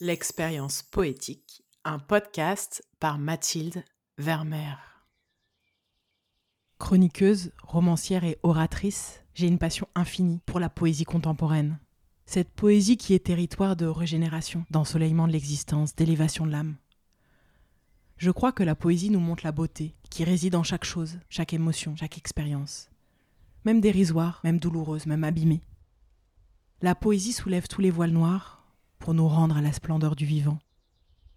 L'expérience poétique, un podcast par Mathilde Vermeer. Chroniqueuse, romancière et oratrice, j'ai une passion infinie pour la poésie contemporaine. Cette poésie qui est territoire de régénération, d'ensoleillement de l'existence, d'élévation de l'âme. Je crois que la poésie nous montre la beauté qui réside en chaque chose, chaque émotion, chaque expérience. Même dérisoire, même douloureuse, même abîmée. La poésie soulève tous les voiles noirs, pour nous rendre à la splendeur du vivant,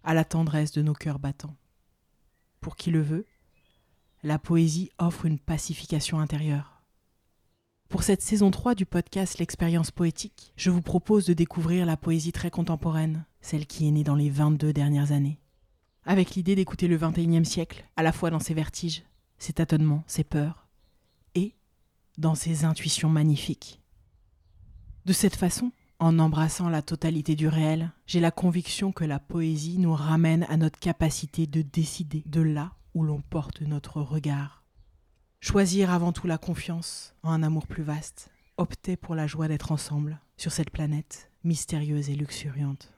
à la tendresse de nos cœurs battants. Pour qui le veut, la poésie offre une pacification intérieure. Pour cette saison 3 du podcast L'expérience poétique, je vous propose de découvrir la poésie très contemporaine, celle qui est née dans les 22 dernières années. Avec l'idée d'écouter le 21e siècle, à la fois dans ses vertiges, ses tâtonnements, ses peurs, et dans ses intuitions magnifiques. De cette façon, en embrassant la totalité du réel, j'ai la conviction que la poésie nous ramène à notre capacité de décider de là où l'on porte notre regard. Choisir avant tout la confiance en un amour plus vaste, opter pour la joie d'être ensemble sur cette planète mystérieuse et luxuriante.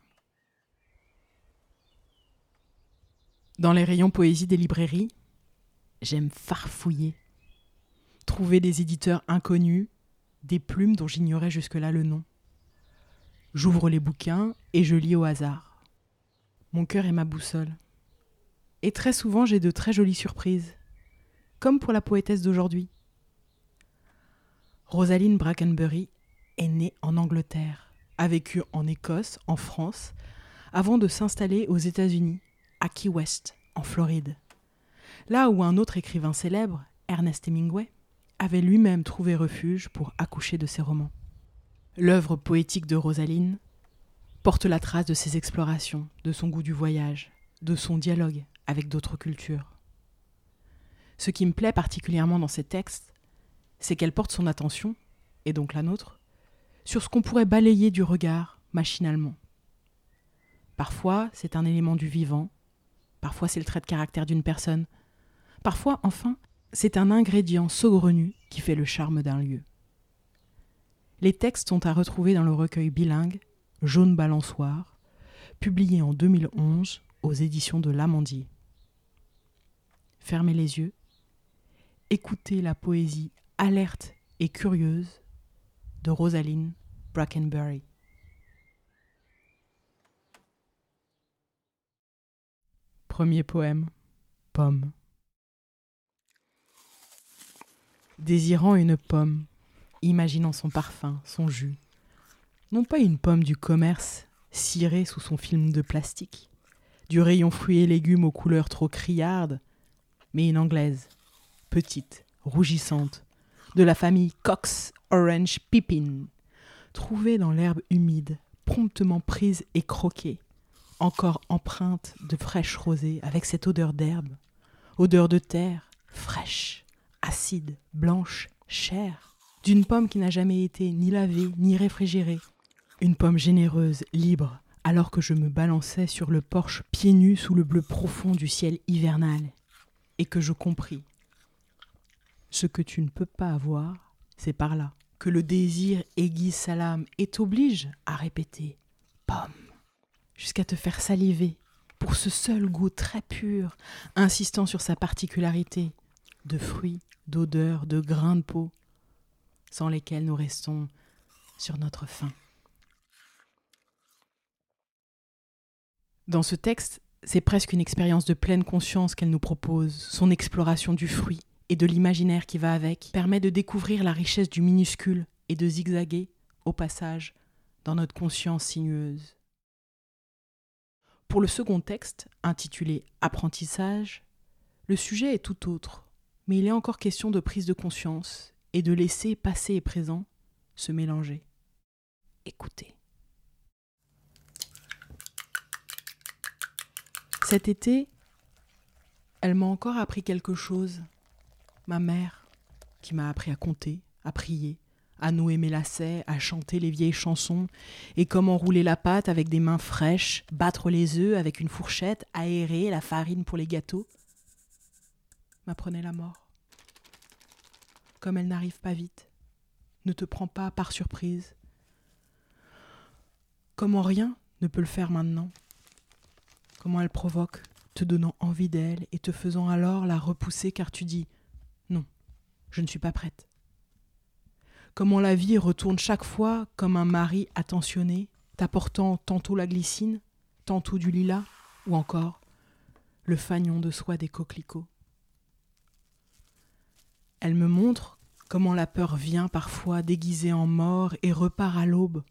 Dans les rayons poésie des librairies, j'aime farfouiller, trouver des éditeurs inconnus, des plumes dont j'ignorais jusque-là le nom J'ouvre les bouquins et je lis au hasard. Mon cœur est ma boussole. Et très souvent j'ai de très jolies surprises, comme pour la poétesse d'aujourd'hui. Rosaline Brackenbury est née en Angleterre, a vécu en Écosse, en France, avant de s'installer aux États-Unis, à Key West, en Floride. Là où un autre écrivain célèbre, Ernest Hemingway, avait lui-même trouvé refuge pour accoucher de ses romans. L'œuvre poétique de Rosaline porte la trace de ses explorations, de son goût du voyage, de son dialogue avec d'autres cultures. Ce qui me plaît particulièrement dans ces textes, c'est qu'elle porte son attention, et donc la nôtre, sur ce qu'on pourrait balayer du regard machinalement. Parfois, c'est un élément du vivant, parfois c'est le trait de caractère d'une personne, parfois, enfin, c'est un ingrédient saugrenu qui fait le charme d'un lieu. Les textes sont à retrouver dans le recueil bilingue Jaune balançoire, publié en 2011 aux éditions de l'Amandier. Fermez les yeux, écoutez la poésie alerte et curieuse de Rosaline Brackenbury. Premier poème, Pomme. Désirant une pomme, imaginant son parfum, son jus. Non pas une pomme du commerce, cirée sous son film de plastique, du rayon fruits et légumes aux couleurs trop criardes, mais une anglaise, petite, rougissante, de la famille Cox Orange Pippin, trouvée dans l'herbe humide, promptement prise et croquée, encore empreinte de fraîche rosée avec cette odeur d'herbe, odeur de terre, fraîche, acide, blanche, chère d'une pomme qui n'a jamais été ni lavée ni réfrigérée. Une pomme généreuse, libre, alors que je me balançais sur le porche pieds nus sous le bleu profond du ciel hivernal, et que je compris. Ce que tu ne peux pas avoir, c'est par là que le désir aiguise sa lame et t'oblige à répéter pomme, jusqu'à te faire saliver pour ce seul goût très pur, insistant sur sa particularité de fruits, d'odeur, de grains de peau, sans lesquels nous restons sur notre faim. Dans ce texte, c'est presque une expérience de pleine conscience qu'elle nous propose. Son exploration du fruit et de l'imaginaire qui va avec permet de découvrir la richesse du minuscule et de zigzaguer, au passage, dans notre conscience sinueuse. Pour le second texte, intitulé Apprentissage, le sujet est tout autre, mais il est encore question de prise de conscience et de laisser passé et présent se mélanger. Écoutez. Cet été, elle m'a encore appris quelque chose. Ma mère, qui m'a appris à compter, à prier, à nouer mes lacets, à chanter les vieilles chansons, et comment rouler la pâte avec des mains fraîches, battre les œufs avec une fourchette, aérer la farine pour les gâteaux, m'apprenait la mort comme elle n'arrive pas vite. Ne te prends pas par surprise. Comment rien ne peut le faire maintenant? Comment elle provoque, te donnant envie d'elle et te faisant alors la repousser car tu dis non, je ne suis pas prête. Comment la vie retourne chaque fois comme un mari attentionné, t'apportant tantôt la glycine, tantôt du lilas, ou encore le fagnon de soie des coquelicots. Elle me montre comment la peur vient parfois déguisée en mort et repart à l'aube,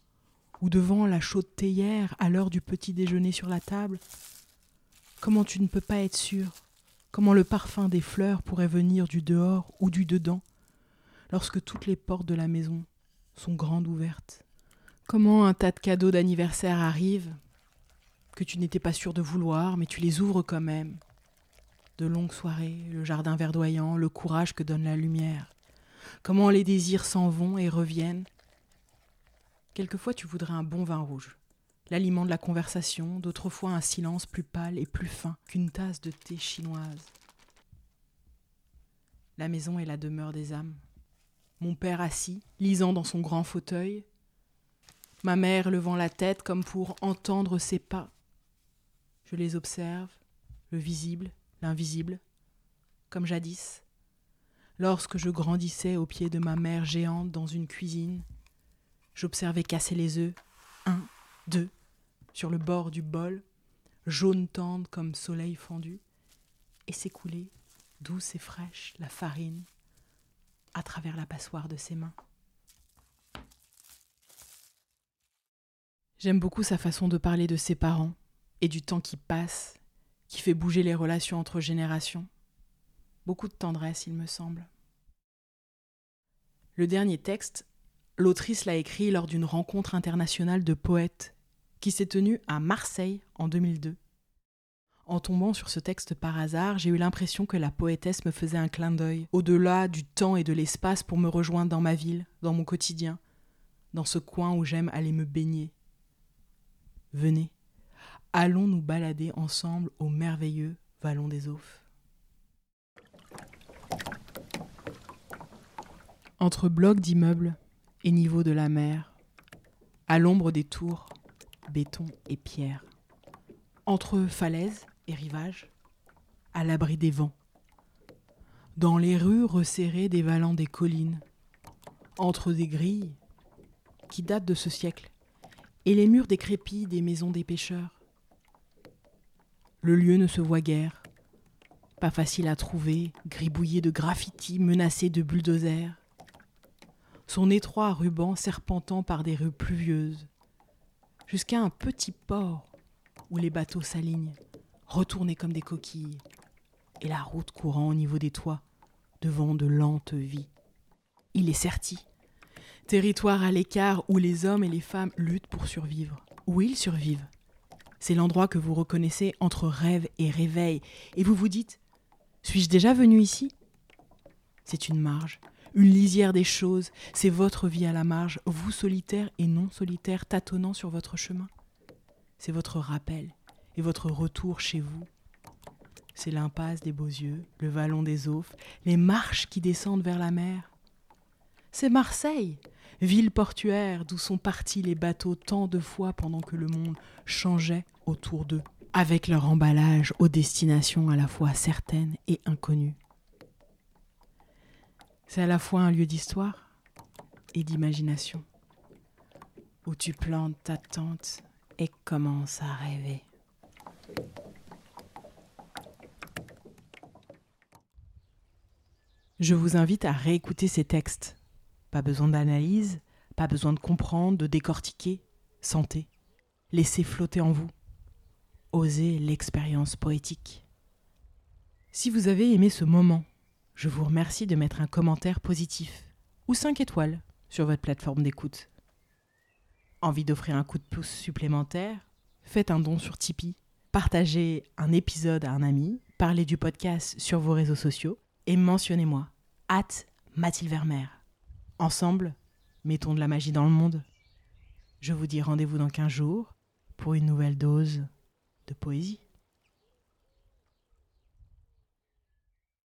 ou devant la chaude théière à l'heure du petit déjeuner sur la table. Comment tu ne peux pas être sûr, comment le parfum des fleurs pourrait venir du dehors ou du dedans, lorsque toutes les portes de la maison sont grandes ouvertes? Comment un tas de cadeaux d'anniversaire arrivent, que tu n'étais pas sûr de vouloir, mais tu les ouvres quand même? De longues soirées, le jardin verdoyant, le courage que donne la lumière. Comment les désirs s'en vont et reviennent. Quelquefois tu voudrais un bon vin rouge, l'aliment de la conversation, d'autres fois un silence plus pâle et plus fin qu'une tasse de thé chinoise. La maison est la demeure des âmes. Mon père assis, lisant dans son grand fauteuil, ma mère levant la tête comme pour entendre ses pas. Je les observe, le visible, l'invisible, comme jadis, lorsque je grandissais au pied de ma mère géante dans une cuisine. J'observais casser les œufs, un, deux, sur le bord du bol, jaune tendre comme soleil fendu, et s'écouler, douce et fraîche, la farine, à travers la passoire de ses mains. J'aime beaucoup sa façon de parler de ses parents et du temps qui passe, qui fait bouger les relations entre générations. Beaucoup de tendresse, il me semble. Le dernier texte, l'autrice l'a écrit lors d'une rencontre internationale de poètes qui s'est tenue à Marseille en 2002. En tombant sur ce texte par hasard, j'ai eu l'impression que la poétesse me faisait un clin d'œil, au-delà du temps et de l'espace pour me rejoindre dans ma ville, dans mon quotidien, dans ce coin où j'aime aller me baigner. Venez, allons nous balader ensemble au merveilleux Vallon des Oufs. Entre blocs d'immeubles et niveau de la mer, à l'ombre des tours, béton et pierre, entre falaises et rivages, à l'abri des vents, dans les rues resserrées des vallons des collines, entre des grilles qui datent de ce siècle, et les murs décrépits des maisons des pêcheurs. Le lieu ne se voit guère, pas facile à trouver, gribouillé de graffitis, menacé de bulldozers. Son étroit ruban serpentant par des rues pluvieuses, jusqu'à un petit port où les bateaux s'alignent, retournés comme des coquilles, et la route courant au niveau des toits, devant de lentes vies. Il est serti, territoire à l'écart où les hommes et les femmes luttent pour survivre, où ils survivent. C'est l'endroit que vous reconnaissez entre rêve et réveil, et vous vous dites Suis-je déjà venu ici? C'est une marge, une lisière des choses, c'est votre vie à la marge, vous solitaire et non solitaire, tâtonnant sur votre chemin. C'est votre rappel et votre retour chez vous. C'est l'impasse des beaux yeux, le vallon des Oufs, les marches qui descendent vers la mer. C'est Marseille, ville portuaire d'où sont partis les bateaux tant de fois pendant que le monde changeait autour d'eux, avec leur emballage aux destinations à la fois certaines et inconnues. C'est à la fois un lieu d'histoire et d'imagination, où tu plantes ta tente et commences à rêver. Je vous invite à réécouter ces textes. Pas besoin d'analyse, pas besoin de comprendre, de décortiquer. Sentez, laissez flotter en vous. Osez l'expérience poétique. Si vous avez aimé ce moment, je vous remercie de mettre un commentaire positif ou 5 étoiles sur votre plateforme d'écoute. Envie d'offrir un coup de pouce supplémentaire? Faites un don sur Tipeee, partagez un épisode à un ami, parlez du podcast sur vos réseaux sociaux et mentionnez-moi, Mathilde Vermeer. Ensemble, mettons de la magie dans le monde. Je vous dis rendez-vous dans 15 jours pour une nouvelle dose de poésie.